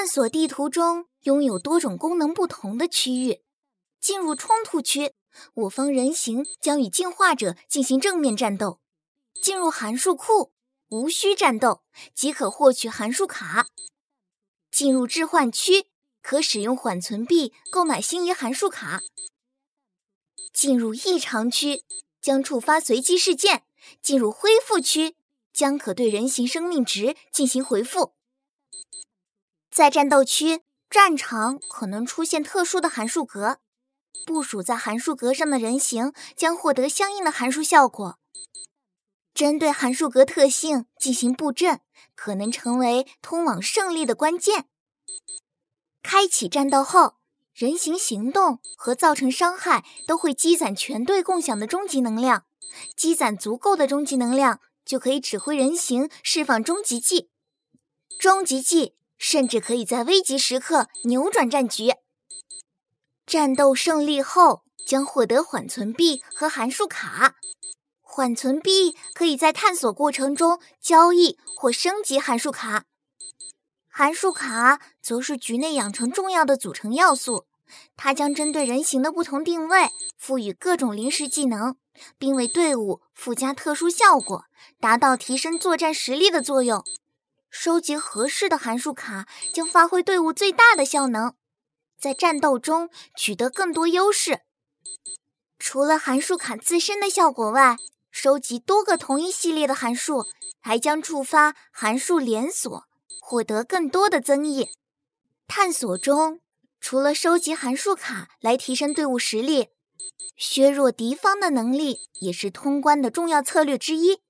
探索地图中拥有多种功能不同的区域。进入冲突区，我方人形将与进化者进行正面战斗；进入函数库，无需战斗即可获取函数卡；进入置换区，可使用缓存币购买心仪函数卡；进入异常区，将触发随机事件；进入恢复区，将可对人形生命值进行回复。在战斗区，战场可能出现特殊的函数格。部署在函数格上的人形将获得相应的函数效果。针对函数格特性进行布阵，可能成为通往胜利的关键。开启战斗后，人形行动和造成伤害都会积攒全队共享的终极能量。积攒足够的终极能量，就可以指挥人形释放终极技。终极技甚至可以在危急时刻扭转战局。战斗胜利后将获得缓存币和函数卡，缓存币可以在探索过程中交易或升级函数卡，函数卡则是局内养成重要的组成要素。它将针对人形的不同定位赋予各种临时技能，并为队伍附加特殊效果，达到提升作战实力的作用。收集合适的函数卡将发挥队伍最大的效能。在战斗中取得更多优势。除了函数卡自身的效果外，收集多个同一系列的函数还将触发函数连锁，获得更多的增益。探索中，除了收集函数卡来提升队伍实力，削弱敌方的能力也是通关的重要策略之一。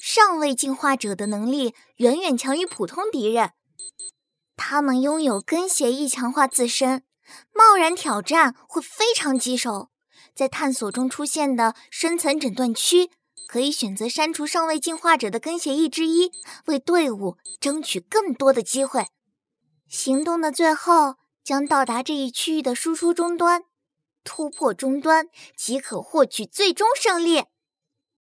上位进化者的能力远远强于普通敌人。他们拥有跟协议强化自身，贸然挑战会非常棘手。在探索中出现的深层诊断区，可以选择删除上位进化者的跟协议之一，为队伍争取更多的机会。行动的最后将到达这一区域的输出终端，突破终端即可获取最终胜利。